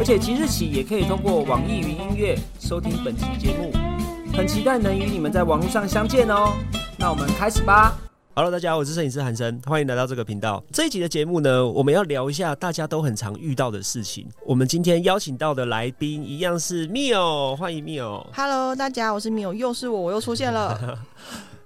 而且即日起也可以通过网易云音乐收听本期节目，很期待能与你们在网络上相见哦。那我们开始吧。Hello，大家好，我是摄影师韩生，欢迎来到这个频道。这一集的节目呢，我们要聊一下大家都很常遇到的事情。我们今天邀请到的来宾一样是 Mio，欢迎 Mio。Hello，大家，我是 Mio，又是我，我又出现了。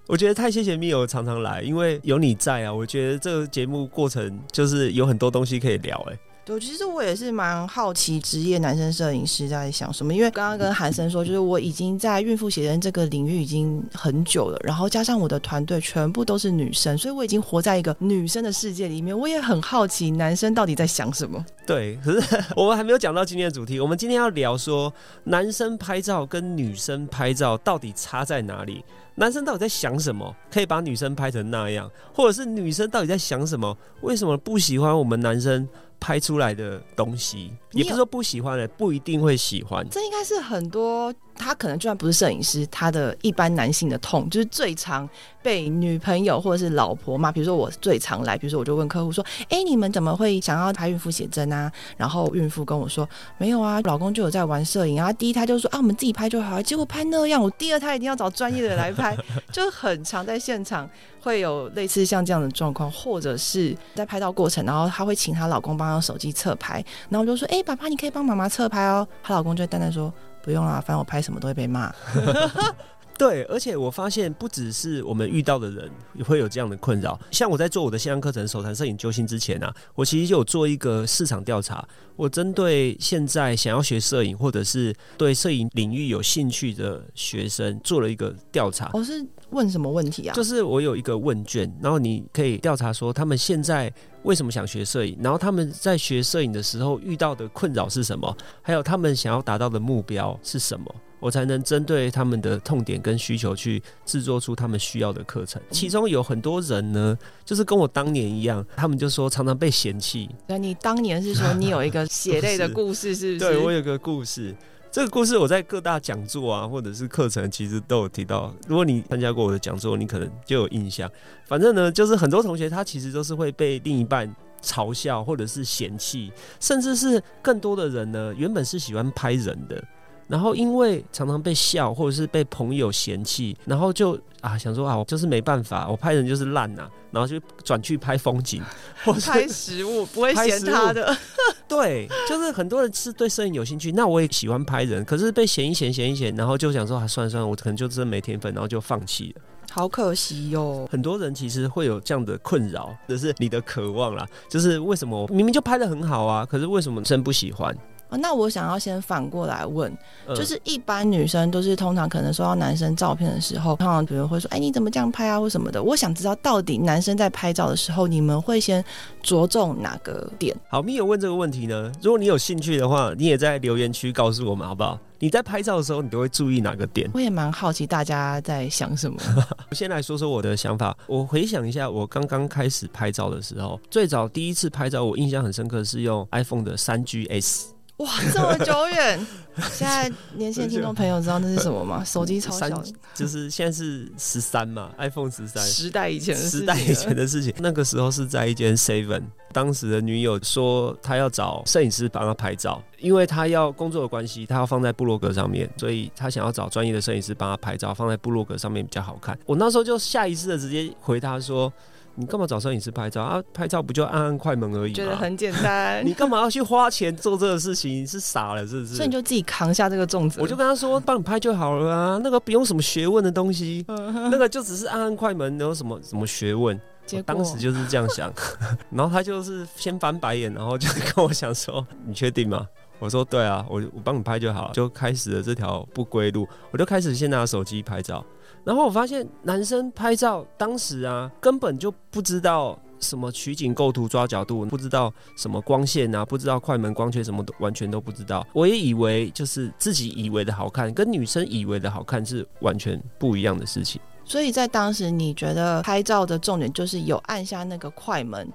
我觉得太谢谢密友常常来，因为有你在啊，我觉得这个节目过程就是有很多东西可以聊，哎。对，其实我也是蛮好奇职业男生摄影师在想什么，因为刚刚跟韩生说，就是我已经在孕妇写真这个领域已经很久了，然后加上我的团队全部都是女生，所以我已经活在一个女生的世界里面。我也很好奇男生到底在想什么。对，可是我们还没有讲到今天的主题，我们今天要聊说男生拍照跟女生拍照到底差在哪里？男生到底在想什么？可以把女生拍成那样，或者是女生到底在想什么？为什么不喜欢我们男生？拍出来的东西，也不是说不喜欢的，不一定会喜欢。这应该是很多。他可能就算不是摄影师，他的一般男性的痛就是最常被女朋友或者是老婆骂。比如说我最常来，比如说我就问客户说：“哎，你们怎么会想要拍孕妇写真啊？”然后孕妇跟我说：“没有啊，老公就有在玩摄影啊。”第一胎就说：“啊，我们自己拍就好。”结果拍那样，我第二胎一定要找专业的人来拍，就很常在现场会有类似像这样的状况，或者是在拍照过程，然后她会请她老公帮她手机侧拍，然后我就说：“哎，爸爸，你可以帮妈妈侧拍哦。”她老公就淡淡说。不用啦，反正我拍什么都会被骂。对，而且我发现不只是我们遇到的人会有这样的困扰。像我在做我的线上课程《手谈摄影救星》之前啊，我其实就有做一个市场调查。我针对现在想要学摄影或者是对摄影领域有兴趣的学生做了一个调查。我是问什么问题啊？就是我有一个问卷，然后你可以调查说他们现在为什么想学摄影，然后他们在学摄影的时候遇到的困扰是什么，还有他们想要达到的目标是什么。我才能针对他们的痛点跟需求去制作出他们需要的课程。其中有很多人呢，就是跟我当年一样，他们就说常常被嫌弃。那你当年是说你有一个 血泪的故事，是不是？对我有个故事，这个故事我在各大讲座啊，或者是课程，其实都有提到。如果你参加过我的讲座，你可能就有印象。反正呢，就是很多同学他其实都是会被另一半嘲笑，或者是嫌弃，甚至是更多的人呢，原本是喜欢拍人的。然后因为常常被笑，或者是被朋友嫌弃，然后就啊想说啊，我就是没办法，我拍人就是烂呐，然后就转去拍风景，或拍食物，不会嫌他的。对，就是很多人是对摄影有兴趣，那我也喜欢拍人，可是被嫌一嫌，嫌一嫌，然后就想说啊，算了算了，我可能就真没天分，然后就放弃了。好可惜哟。很多人其实会有这样的困扰，就是你的渴望啦，就是为什么明明就拍的很好啊，可是为什么真不喜欢？那我想要先反过来问，就是一般女生都是通常可能收到男生照片的时候，通常比如会说，哎，你怎么这样拍啊，或什么的。我想知道到底男生在拍照的时候，你们会先着重哪个点？好，咪有问这个问题呢。如果你有兴趣的话，你也在留言区告诉我们好不好？你在拍照的时候，你都会注意哪个点？我也蛮好奇大家在想什么。我先来说说我的想法。我回想一下，我刚刚开始拍照的时候，最早第一次拍照，我印象很深刻是用 iPhone 的三 GS。哇，这么久远！现在年轻听众朋友知道那是什么吗？手机超小，就是现在是十三嘛，iPhone 十三。时代以前，时代以前的事情。那个时候是在一间 Seven，当时的女友说她要找摄影师帮她拍照，因为她要工作的关系，她要放在部落格上面，所以她想要找专业的摄影师帮她拍照，放在部落格上面比较好看。我那时候就下意识的直接回她说。你干嘛找摄影师拍照啊？拍照不就按按快门而已吗觉得很简单。你干嘛要去花钱做这个事情？你是傻了是不是？所以你就自己扛下这个重责。我就跟他说，帮你拍就好了啊，那个不用什么学问的东西，那个就只是按按快门，有什么什么学问？当时就是这样想，然后他就是先翻白眼，然后就跟我想说：“你确定吗？”我说：“对啊，我我帮你拍就好。”就开始了这条不归路，我就开始先拿手机拍照。然后我发现男生拍照当时啊，根本就不知道什么取景构图抓角度，不知道什么光线啊，不知道快门光圈什么都完全都不知道。我也以为就是自己以为的好看，跟女生以为的好看是完全不一样的事情。所以在当时，你觉得拍照的重点就是有按下那个快门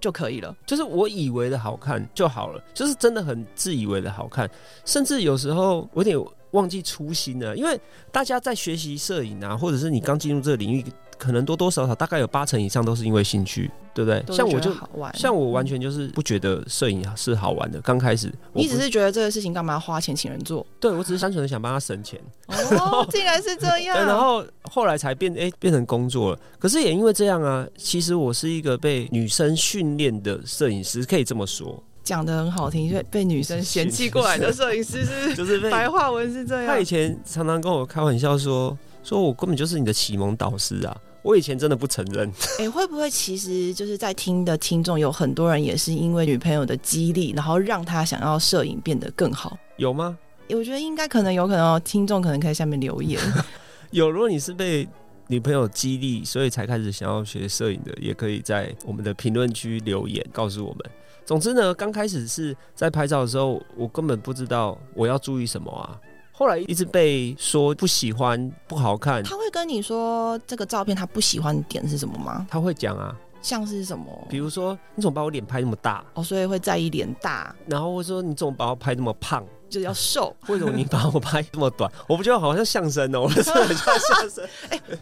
就可以了。就是我以为的好看就好了，就是真的很自以为的好看，甚至有时候我有点忘记初心了。因为大家在学习摄影啊，或者是你刚进入这个领域，可能多多少少大概有八成以上都是因为兴趣，对不对？像我就像我完全就是不觉得摄影是好玩的。刚开始，你只是觉得这个事情干嘛要花钱请人做？对我只是单纯的想帮他省钱，哦，竟然是这样。对，然后后来才变哎、变成工作了。可是也因为这样啊，其实我是一个被女生训练的摄影师，可以这么说，讲的很好听，因为被女生嫌弃过来的摄影师是 就是被白话文是这样他以。前常常跟我开玩笑说，说我根本就是你的启蒙导师啊。我以前真的不承认，哎、会不会其实就是在听的听众有很多人也是因为女朋友的激励，然后让他想要摄影变得更好？有吗？我觉得应该可能有可能哦，听众可能可以在下面留言。有。如果你是被女朋友激励，所以才开始想要学摄影的，也可以在我们的评论区留言告诉我们。总之呢，刚开始是在拍照的时候，我根本不知道我要注意什么啊。后来一直被说不喜欢、不好看，他会跟你说这个照片他不喜欢的点是什么吗？他会讲啊，像是什么？比如说你怎么把我脸拍那么大，哦，所以会在意脸大，然后会说你怎么把我拍那么胖，就是要瘦。为什么你把我拍这么短？我不觉得好像相声哦，我是 很像相声，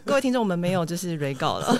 各位听众，我们没有就是 re 稿了。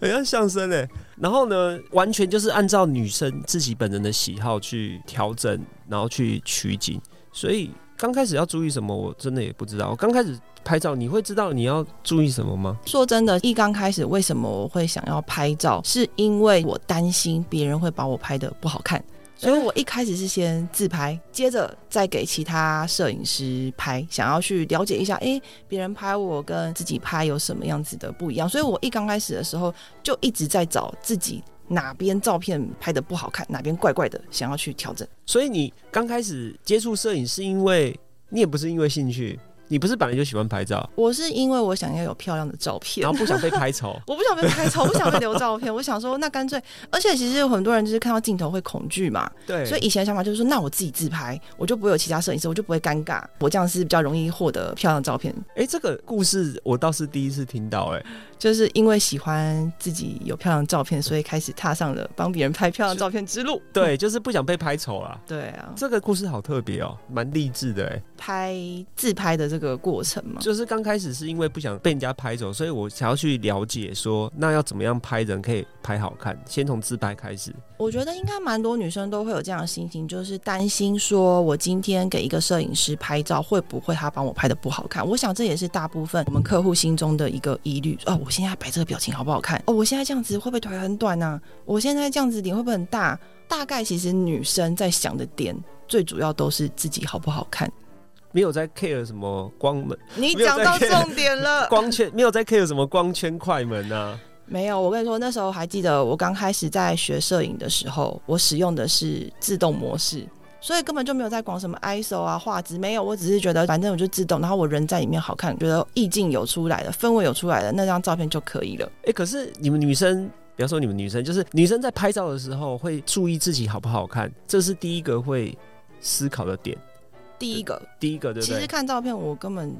很像相声哎。然后呢，完全就是按照女生自己本人的喜好去调整，然后去取景。所以刚开始要注意什么，我真的也不知道。我刚开始拍照，你会知道你要注意什么吗？说真的，一刚开始为什么我会想要拍照，是因为我担心别人会把我拍的不好看。所以我一开始是先自拍，接着再给其他摄影师拍，想要去了解一下，诶，别人拍我跟自己拍有什么样子的不一样。所以我一刚开始的时候就一直在找自己哪边照片拍的不好看，哪边怪怪的，想要去调整。所以你刚开始接触摄影，是因为你也不是因为兴趣，你不是本来就喜欢拍照，我是因为我想要有漂亮的照片然，后不想被拍丑。我不想被拍丑，不想被留照片。我想说，那干脆，而且其实有很多人就是看到镜头会恐惧嘛，对，所以以前的想法就是说，那我自己自拍，我就不会有其他摄影师，我就不会尴尬，我这样是比较容易获得漂亮的照片。哎、这个故事我倒是第一次听到、哎，就是因为喜欢自己有漂亮的照片，所以开始踏上了帮别人拍漂亮照片之路。对，就是不想被拍丑啦。对啊，这个故事好特别哦，蛮励志的哎。拍自拍的这个过程嘛，就是刚开始是因为不想被人家拍走，所以我想要去了解说，那要怎么样拍人可以拍好看，先从自拍开始。我觉得应该蛮多女生都会有这样的心情，就是担心说我今天给一个摄影师拍照，会不会他帮我拍的不好看？我想这也是大部分我们客户心中的一个疑虑。哦，我现在摆这个表情好不好看？哦，我现在这样子会不会腿很短呢、我现在这样子脸会不会很大？大概其实女生在想的点，最主要都是自己好不好看。没有在 care 什么光门你讲到重点了。光圈，没有在 care 什么光圈快门啊。没有，我跟你说，那时候还记得我刚开始在学摄影的时候，我使用的是自动模式，所以根本就没有在管什么 ISO 啊、画质，没有，我只是觉得反正我就自动，然后我人在里面好看，觉得意境有出来了，氛围有出来了，那张照片就可以了。哎、可是你们女生。比方说你们女生，就是女生在拍照的时候会注意自己好不好看，这是第一个会思考的点。第一个，第一个对不其实？看照片我根本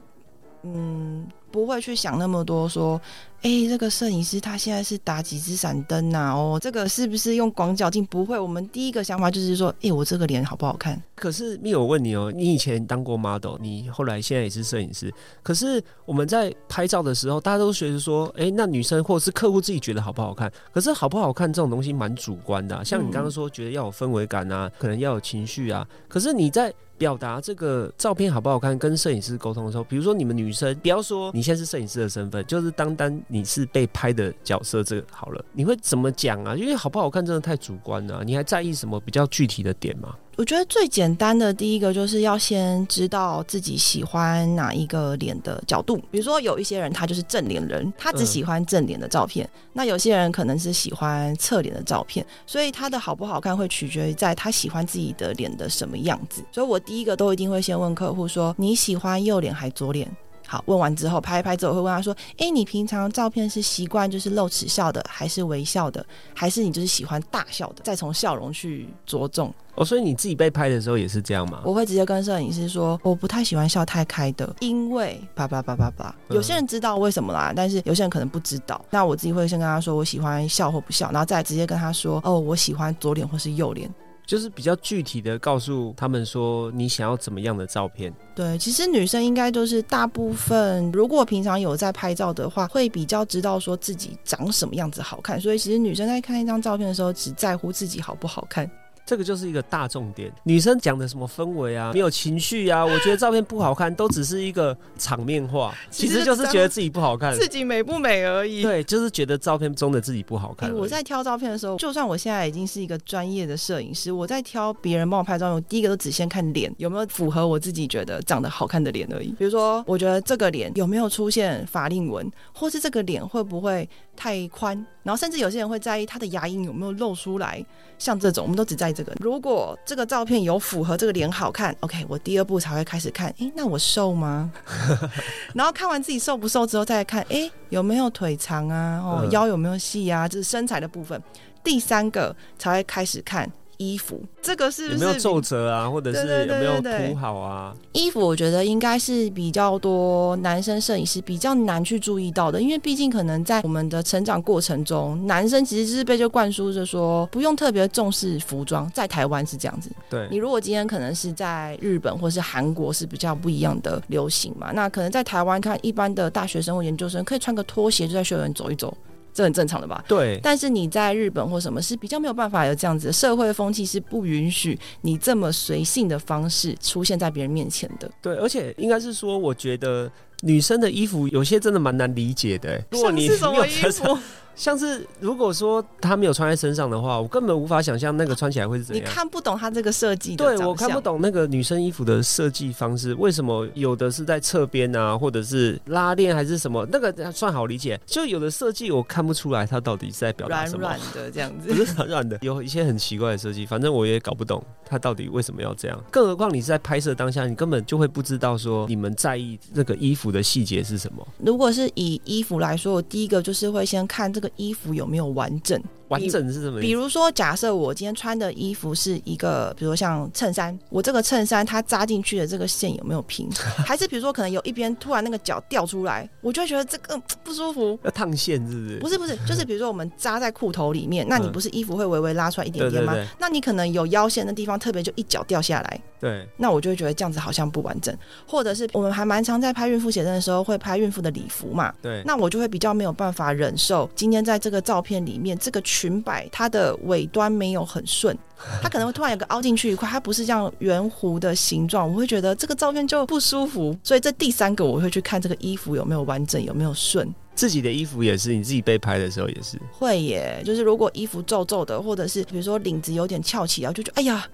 嗯不会去想那么多，说，哎、这个摄影师他现在是打几支闪灯呐？哦，这个是不是用广角镜？不会，我们第一个想法就是说，哎、我这个脸好不好看？可是蜜友问你哦，你以前当过 model，你后来现在也是摄影师。可是我们在拍照的时候，大家都觉得说，哎、那女生或者是客户自己觉得好不好看？可是好不好看这种东西蛮主观的啊、像你刚刚说，觉得要有氛围感啊，可能要有情绪啊。可是你在表达这个照片好不好看，跟摄影师沟通的时候，比如说你们女生，不要说你现在是摄影师的身份，就是单单你是被拍的角色，这个好了，你会怎么讲啊？因为好不好看真的太主观了啊、你还在意什么比较具体的点吗？我觉得最简单的第一个就是要先知道自己喜欢哪一个脸的角度。比如说有一些人他就是正脸人，他只喜欢正脸的照片；那有些人可能是喜欢侧脸的照片，所以他的好不好看会取决于在他喜欢自己的脸的什么样子。所以我第一个都一定会先问客户说：你喜欢右脸还左脸？好，问完之后拍一拍之后，我会问他说：“哎，你平常照片是习惯就是露齿笑的，还是微笑的，还是你就是喜欢大笑的？再从笑容去着重。哦，所以你自己被拍的时候也是这样吗？我会直接跟摄影师说，我不太喜欢笑太开的，因为叭叭叭叭叭。有些人知道为什么啦，但是有些人可能不知道。那我自己会先跟他说，我喜欢笑或不笑，然后再直接跟他说，哦，我喜欢左脸或是右脸。就是比较具体的告诉他们说，你想要怎么样的照片？对，其实女生应该就是大部分，如果平常有在拍照的话，会比较知道说自己长什么样子好看。所以其实女生在看一张照片的时候，只在乎自己好不好看。这个就是一个大重点。女生讲的什么氛围啊，没有情绪啊，我觉得照片不好看，都只是一个场面话，其实就是觉得自己不好看，自己美不美而已。对，就是觉得照片中的自己不好看。我在挑照片的时候，就算我现在已经是一个专业的摄影师，我在挑别人帮我拍照，我第一个都只先看脸有没有符合我自己觉得长得好看的脸而已。比如说，我觉得这个脸有没有出现法令纹，或是这个脸会不会太宽，然后甚至有些人会在意他的牙龈有没有露出来。像这种，我们都只在意这个。如果这个照片有符合这个脸好看，OK，我第二步才会开始看，诶，那我瘦吗？然后看完自己瘦不瘦之后，再来看，诶，有没有腿长啊？哦，腰有没有细啊？这是身材的部分。第三个才会开始看。衣服这个是有没有皱褶啊，或者是有没有铺好啊？衣服我觉得应该是比较多男生摄影师比较难去注意到的，因为毕竟可能在我们的成长过程中，男生其实是被就灌输着说不用特别重视服装，在台湾是这样子。对你如果今天可能是在日本或是韩国是比较不一样的流行嘛，那可能在台湾看一般的大学生或研究生可以穿个拖鞋就在校园走一走。这很正常的吧？对。但是你在日本或什么是比较没有办法有这样子的社会风气，是不允许你这么随性的方式出现在别人面前的。对，而且应该是说，我觉得女生的衣服有些真的蛮难理解的。如果你是什么 衣服？像是如果说他没有穿在身上的话，我根本无法想象那个穿起来会是怎样。你看不懂他这个设计，对我看不懂那个女生衣服的设计方式，为什么有的是在侧边啊，或者是拉链还是什么？那个算好理解，就有的设计我看不出来，它到底是在表达什么。软软的这样子，不是软软的，有一些很奇怪的设计，反正我也搞不懂他到底为什么要这样。更何况你是在拍摄当下，你根本就会不知道说你们在意那个衣服的细节是什么。如果是以衣服来说，我第一个就是会先看这个衣服有没有。完整。完整是什么？比如说，假设我今天穿的衣服是一个，比如像衬衫，我这个衬衫它扎进去的这个线有没有平？还是比如说，可能有一边突然那个角掉出来，我就会觉得这个不舒服。要烫线是不是？不是不是，就是比如说我们扎在裤头里面，那你不是衣服会微微拉出来一点点吗？那你可能有腰线的地方特别就一角掉下来。对。那我就会觉得这样子好像不完整，或者是我们还蛮常在拍孕妇写真的时候会拍孕妇的礼服嘛。对。那我就会比较没有办法忍受今天在这个照片里面这个裙摆它的。尾端没有很顺，它可能会突然有个凹进去一块，它不是这样圆弧的形状，我会觉得这个照片就不舒服。所以这第三个我会去看这个衣服有没有完整，有没有顺。自己的衣服也是，你自己被拍的时候也是会耶。就是如果衣服皱皱的，或者是比如说领子有点翘起来，就觉得哎呀。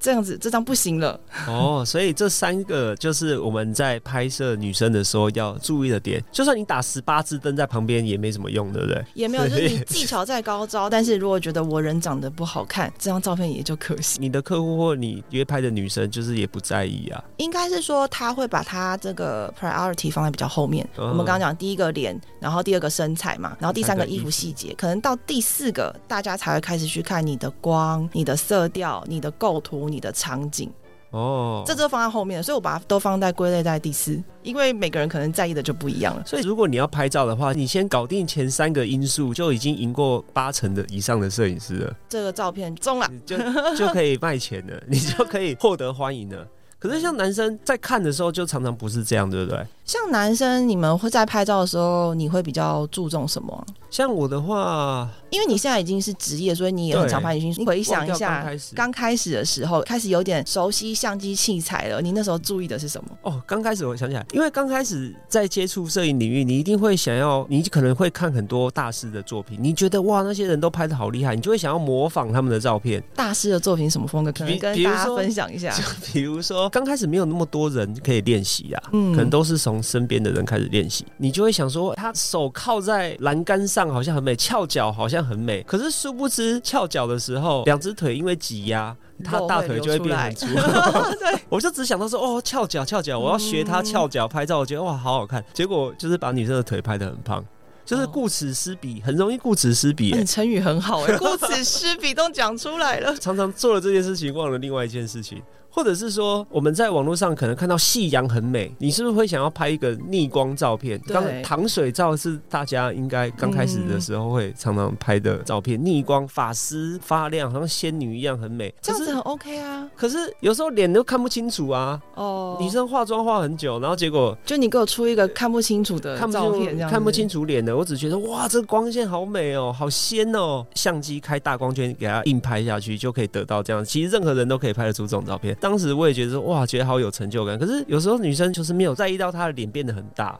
这样子，这张不行了。哦，所以这三个就是我们在拍摄女生的时候要注意的点。就算你打十八支灯在旁边也没什么用，对不对？也没有，就 是你技巧再高招，但是如果觉得我人长得不好看，这张照片也就可惜。你的客户或你约拍的女生，就是也不在意啊。应该是说他会把他这个 priority 放在比较后面。我们刚刚讲第一个脸，然后第二个身材嘛，然后第三个衣服细节，可能到第四个大家才会开始去看你的光、你的色调、你的构图。你的场景哦，这都放在后面，所以我把它都放在归类在第四，因为每个人可能在意的就不一样了。所以如果你要拍照的话，你先搞定前三个因素，就已经赢过八成的以上的摄影师了。这个照片中了，就就可以卖钱了，你就可以获得欢迎了。可是像男生在看的时候，就常常不是这样，对不对？像男生，你们会在拍照的时候，你会比较注重什么？像我的话，因为你现在已经是职业，所以你也很常拍女星。你回想一下，刚开始的时候，开始有点熟悉相机器材了。你那时候注意的是什么？哦，刚开始我想起来，因为刚开始在接触摄影领域，你一定会想要，你可能会看很多大师的作品，你觉得哇，那些人都拍的好厉害，你就会想要模仿他们的照片。大师的作品什么风格？可能跟大家分享一下。就比如说。候刚开始没有那么多人可以练习啊，嗯。可能都是从身边的人开始练习，你就会想说，他手靠在栏杆上好像很美，翘脚好像很美，可是殊不知翘脚的时候，两只腿因为挤压。他大腿就会变很粗，对，我就只想到说，哦，翘脚翘脚，我要学他翘脚拍照，我觉得哇，好好看。结果就是把女生的腿拍得很胖，就是顾此失彼，很容易顾此失彼、欸你成语很好哎，顾此失彼都讲出来了。常常做了这件事情，忘了另外一件事情，或者是说我们在网络上可能看到夕阳很美，你是不是会想要拍一个逆光照片？对刚糖水照是大家应该刚开始的时候会常常拍的照片，逆光发丝发亮，好像仙女一样很美。这样子很 OK 啊。可是有时候脸都看不清楚啊，哦，女生化妆化很久，然后结果就你给我出一个看不清楚的看不清照片，这样看不清楚脸的，我只觉得哇，这光线好美哦，好仙哦！相机开大光圈给它硬拍下去，就可以得到这样。其实任何人都可以拍得出这种照片。当时我也觉得说哇，觉得好有成就感。可是有时候女生就是没有在意到她的脸变得很大，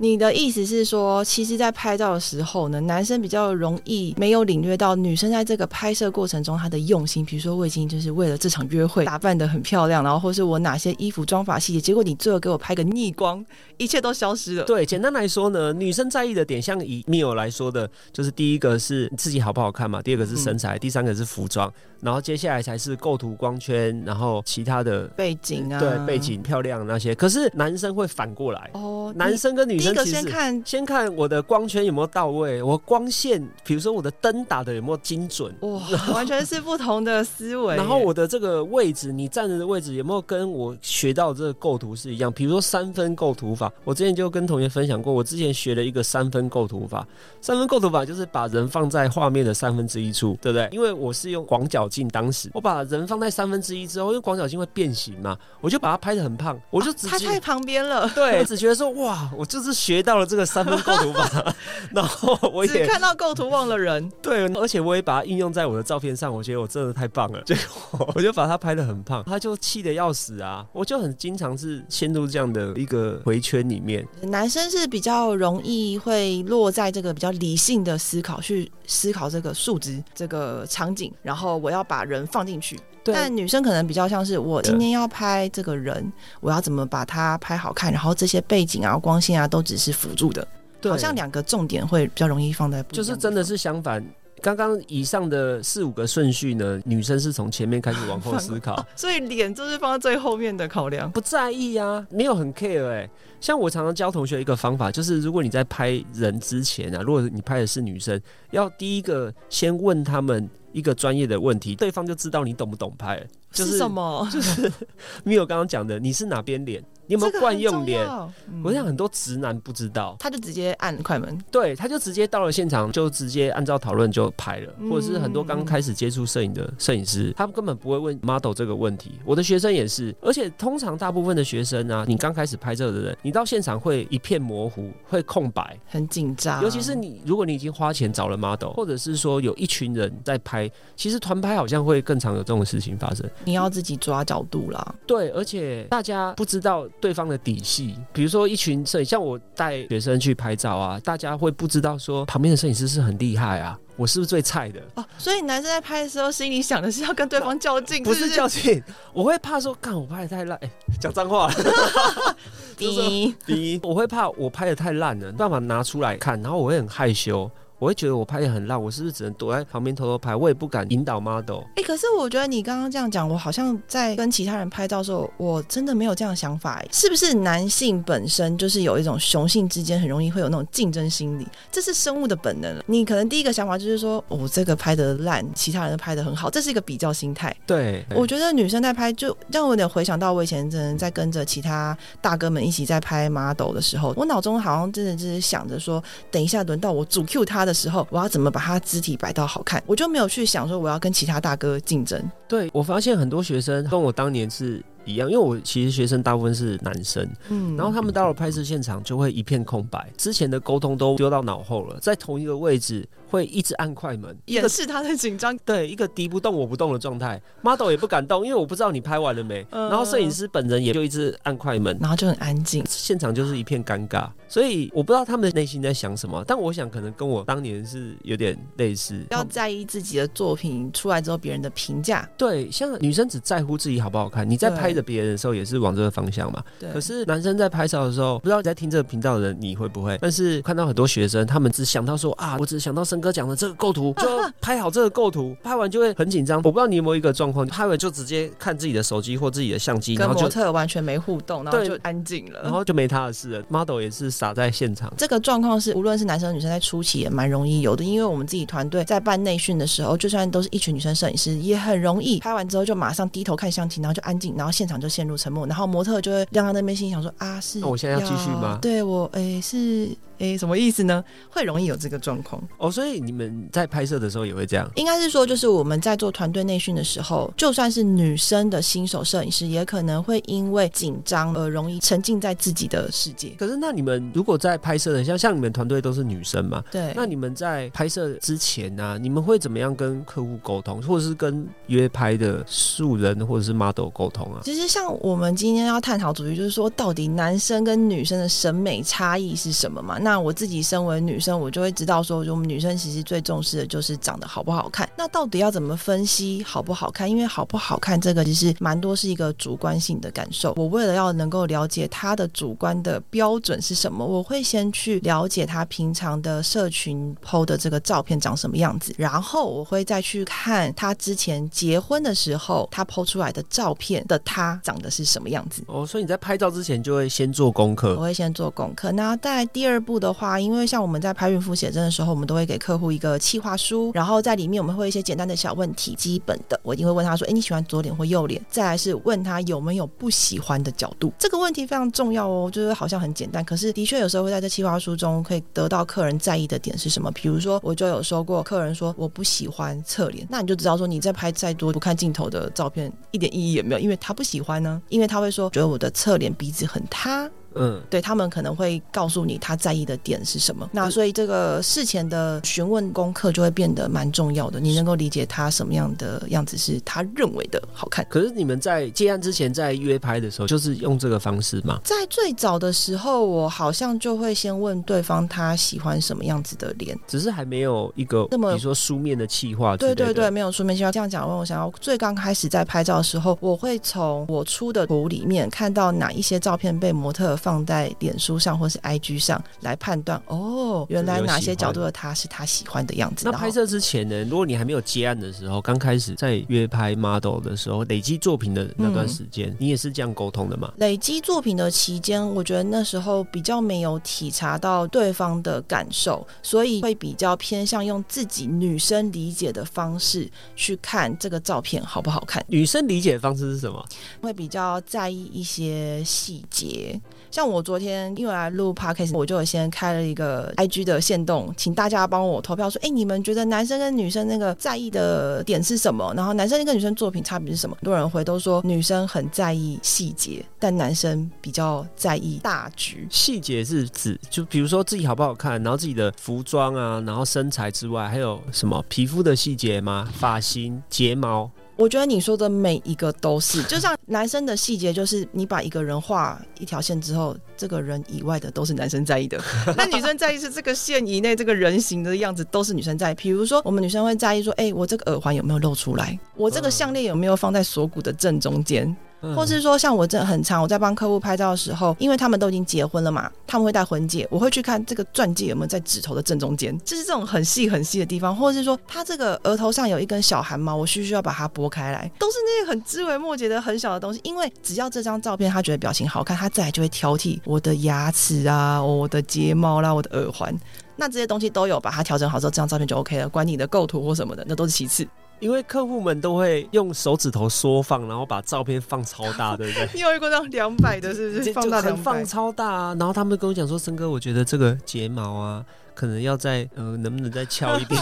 你的意思是说，其实，在拍照的时候呢，男生比较容易没有领略到女生在这个拍摄过程中她的用心。比如说，我已经就是为了这场约会打扮的很漂亮，然后或是我哪些衣服妆法细节，结果你最后给我拍个逆光，一切都消失了。对，简单来说呢，女生在意的点，像以 Mio 来说的，就是第一个是自己好不好看嘛，第二个是身材，第三个是服装，然后接下来才是构图、光圈，然后其他的。背景啊，对，背景漂亮那些，可是男生会反过来，哦，男生跟女第先看先看我的光圈有没有到位，我光线，比如说我的灯打的有没有精准，哇，完全是不同的思维。然后我的这个位置，你站着的位置有没有跟我学到这个构图是一样？比如说三分构图法，我之前就跟同学分享过，我之前学了一个三分构图法。三分构图法就是把人放在画面的三分之一处，对不对？因为我是用广角镜，当时我把人放在三分之一之后，因为广角镜会变形嘛，我就把它拍的很胖，我就直接。他太旁边了，对，只觉得说哇，我就是学到了这个三分构图法，然后我也看到构图忘了人。对，而且我也把它应用在我的照片上，我觉得我真的太棒了。结果 我就把它拍的很胖，他就气得要死啊！我就很经常是陷入这样的一个回圈里面。男生是比较容易会落在这个比较理性的思考，去思考这个数值、这个场景，然后我要把人放进去。对但女生可能比较像是我今天要拍这个人，我要怎么把它拍好看，然后这些背景啊、光线啊都只是辅助的，好像两个重点会比较容易放在不就是真的是相反。刚刚以上的四五个顺序呢，女生是从前面开始往后思考，所以脸就是放在最后面的考量。不在意啊，没有很 care 哎、像我常常教同学一个方法，就是如果你在拍人之前啊，如果你拍的是女生，要第一个先问他们一个专业的问题，对方就知道你懂不懂拍。就是什么？就是 没有刚刚讲的，你是哪边脸？你有没有惯用脸？嗯我想很多直男不知道，他就直接按快门，对，他就直接到了现场，就直接按照讨论就拍了，嗯或者是很多刚开始接触摄影的摄影师，他们根本不会问 model 这个问题。我的学生也是，而且通常大部分的学生啊，你刚开始拍摄的人，你到现场会一片模糊，会空白。很紧张，尤其是你，如果你已经花钱找了 model，或者是说有一群人在拍，其实团拍好像会更常有这种事情发生。你要自己抓角度啦。对，而且大家不知道对方的底细，比如说一群摄影，像我带学生去拍照啊，大家会不知道说旁边的摄影师是很厉害啊，我是不是最菜的？哦，所以男生在拍的时候，心里想的是要跟对方较劲，不是是较劲，我会怕说，干我拍的太烂，哎、讲脏话了。第一第一，我会怕我拍的太烂了，没办法拿出来看，然后我会很害羞。我会觉得我拍的很烂，我是不是只能躲在旁边偷偷拍？我也不敢引导 model。哎、可是我觉得你刚刚这样讲，我好像在跟其他人拍照的时候，我真的没有这样的想法。哎，是不是男性本身就是有一种雄性之间很容易会有那种竞争心理？这是生物的本能。你可能第一个想法就是说，我、这个拍的烂，其他人都拍的很好，这是一个比较心态。对，我觉得女生在拍，就让我有点回想到我以前真的在跟着其他大哥们一起在拍 model 的时候，我脑中好像真的就是想着说，等一下轮到我主 Q 他的时候，我要怎么把他肢体摆到好看，我就没有去想说我要跟其他大哥竞争。对我发现很多学生跟我当年是一样，因为我其实学生大部分是男生，嗯然后他们到了拍摄现场就会一片空白，之前的沟通都丢到脑后了，在同一个位置会一直按快门，一个掩饰他的紧张。对一个敌不动我不动的状态，model 也不敢动，因为我不知道你拍完了没，嗯然后摄影师本人也就一直按快门。然后就很安静，现场就是一片尴尬，所以我不知道他们内心在想什么，但我想可能跟我当年是有点类似。要在意自己的作品出来之后别人的评价。对，像女生只在乎自己好不好看，你在拍的着别人的时候也是往这个方向嘛。对可是男生在拍照的时候，不知道在听这个频道的人你会不会？但是看到很多学生，他们只想到说啊，我只想到森哥讲的这个构图，就 拍好这个构图，拍完就会很紧张。我不知道你有没有一个状况，拍完就直接看自己的手机或自己的相机，然跟模后就特完全没互动，然后就安静了。然后就没他的事了。model 也是傻在现场。这个状况是，无论是男生女生在初期也蛮容易有的，因为我们自己团队在办内训的时候，就算都是一群女生摄影师，也很容易拍完之后就马上低头看相机，然后就安静，然后现场就陷入沉默，然后模特就会晾在那边，心想说啊是，那我现在要继续吗？对我诶是诶什么意思呢？会容易有这个状况。哦，所以你们在拍摄的时候也会这样。应该是说，就是我们在做团队内训的时候，就算是女生的新手摄影师，也可能会因为紧张而容易沉浸在自己的世界。可是那你们如果在拍摄的，像像你们团队都是女生嘛？对，那你们在拍摄之前呢、你们会怎么样跟客户沟通，或者是跟约拍的素人或者是 model 沟通啊？其实像我们今天要探讨主题，就是说到底男生跟女生的审美差异是什么嘛？那我自己身为女生，我就会知道说，我们女生其实最重视的就是长得好不好看。那到底要怎么分析好不好看？因为好不好看这个其实蛮多是一个主观性的感受。我为了要能够了解他的主观的标准是什么，我会先去了解他平常的社群 PO 的这个照片长什么样子，然后我会再去看他之前结婚的时候他 PO 出来的照片的他长得是什么样子。哦，所以你在拍照之前就会先做功课我。会先做功课。那在第二步的话，因为像我们在拍孕妇写真的时候，我们都会给客户一个企划书，然后在里面我们会一些简单的小问题，基本的我一定会问他说：“哎，你喜欢左脸或右脸？”再来是问他有没有不喜欢的角度。这个问题非常重要哦，就是好像很简单，可是的确有时候会在这企划书中可以得到客人在意的点是什么。比如说，我就有收过客人说我不喜欢侧脸，那你就知道说你在拍再多不看镜头的照片一点意义也没有，因为他不喜欢呢，因为他会说觉得我的侧脸鼻子很塌。嗯，对他们可能会告诉你他在意的点是什么。那所以这个事前的询问功课就会变得蛮重要的，你能够理解他什么样的样子是他认为的好看。可是你们在接案之前，在约拍的时候，就是用这个方式吗？在最早的时候，我好像就会先问对方他喜欢什么样子的脸。只是还没有一个，那么比如说书面的企划之类的。对对对，没有书面计划。这样讲，我想要最刚开始在拍照的时候，我会从我出的图里面看到哪一些照片被模特放在脸书上或是 IG 上来判断。哦，原来哪些角度的他是他喜欢的样子。那拍摄之前呢？如果你还没有接案的时候，刚开始在约拍 model 的时候，累积作品的那段时间，你也是这样沟通的吗？累积作品的期间，我觉得那时候比较没有体察到对方的感受，所以会比较偏向用自己女生理解的方式去看这个照片好不好看，女生理解的方式是什么？会比较在意一些细节。像我昨天因为来录 podcast，我就先开了一个 IG 的线动，请大家帮我投票说，哎，你们觉得男生跟女生那个在意的点是什么？然后男生跟女生作品差别是什么？很多人回都说女生很在意细节，但男生比较在意大局。细节是指，就比如说自己好不好看，然后自己的服装啊，然后身材之外，还有什么皮肤的细节吗？发型、睫毛。我觉得你说的每一个都是，就像男生的细节，就是你把一个人画一条线之后，这个人以外的都是男生在意的。那女生在意是这个线以内这个人形的样子都是女生在意。比如说，我们女生会在意说，哎、我这个耳环有没有露出来？我这个项链有没有放在锁骨的正中间？或是说，像我这很长，我在帮客户拍照的时候，因为他们都已经结婚了嘛，他们会戴婚戒，我会去看这个钻戒有没有在指头的正中间，就是这种很细很细的地方，或者是说他这个额头上有一根小汗毛，我需不需要把它拨开来？都是那些很枝微末节的很小的东西，因为只要这张照片他觉得表情好看，他再来就会挑剔我的牙齿啊、我的睫毛啦、我的耳环。那这些东西都有把它调整好之后，这张照片就 OK 了。管你的构图或什么的，那都是其次。因为客户们都会用手指头缩放，然后把照片放超大，对不对？你有一个这样两百的，是不是？放大就很两放。超大啊！然后他们跟我讲说，森哥，我觉得这个睫毛啊，可能要再呃，能不能再翘一点，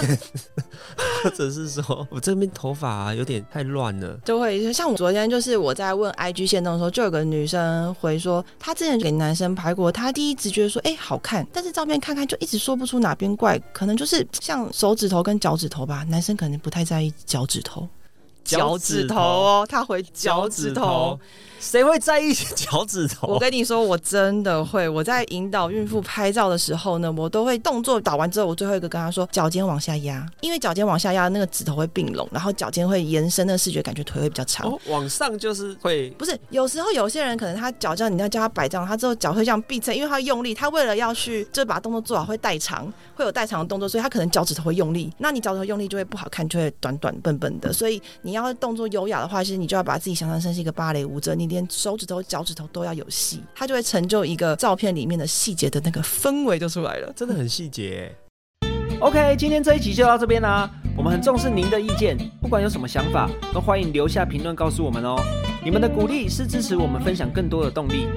或者是说我这边头发啊有点太乱了。就会像我昨天就是我在问 IG 线动的时候，就有个女生回说，她之前给男生拍过，她第一直觉得说，哎、好看，但是照片看看就一直说不出哪边怪，可能就是像手指头跟脚趾头吧，男生可能不太在意脚趾头。脚趾头哦，他回脚趾头。谁会在意脚趾头？我跟你说，我真的会。我在引导孕妇拍照的时候呢，我都会动作导完之后，我最后一个跟她说，脚尖往下压，因为脚尖往下压，那个指头会并拢，然后脚尖会延伸，那视觉感觉腿会比较长。哦，往上就是会，不是有时候有些人可能他脚这样你要叫他摆这样，他之后脚会这样闭着，因为他用力，他为了要去就把动作做好，会代偿，会有代偿的动作，所以他可能脚趾头会用力，那你脚趾头用力就会不好看，就会短短笨笨的。所以你要动作优雅的话，其实你就要把自己想象成是一个芭蕾舞者，你连手指头。脚趾头都要有戏，它就会成就一个照片里面的细节的那个氛围就出来了，真的很细节。OK，今天这一集就到这边啦。我们很重视您的意见，不管有什么想法，都欢迎留下评论告诉我们哦。你们的鼓励是支持我们分享更多的动力，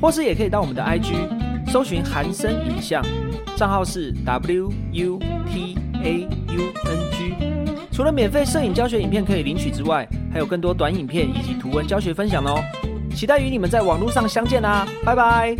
或是也可以到我们的 IG 搜寻韩生影像，账号是 W U T A U N G。除了免费摄影教学影片可以领取之外，还有更多短影片以及图文教学分享哦。期待与你们在网络上相见啦，拜拜。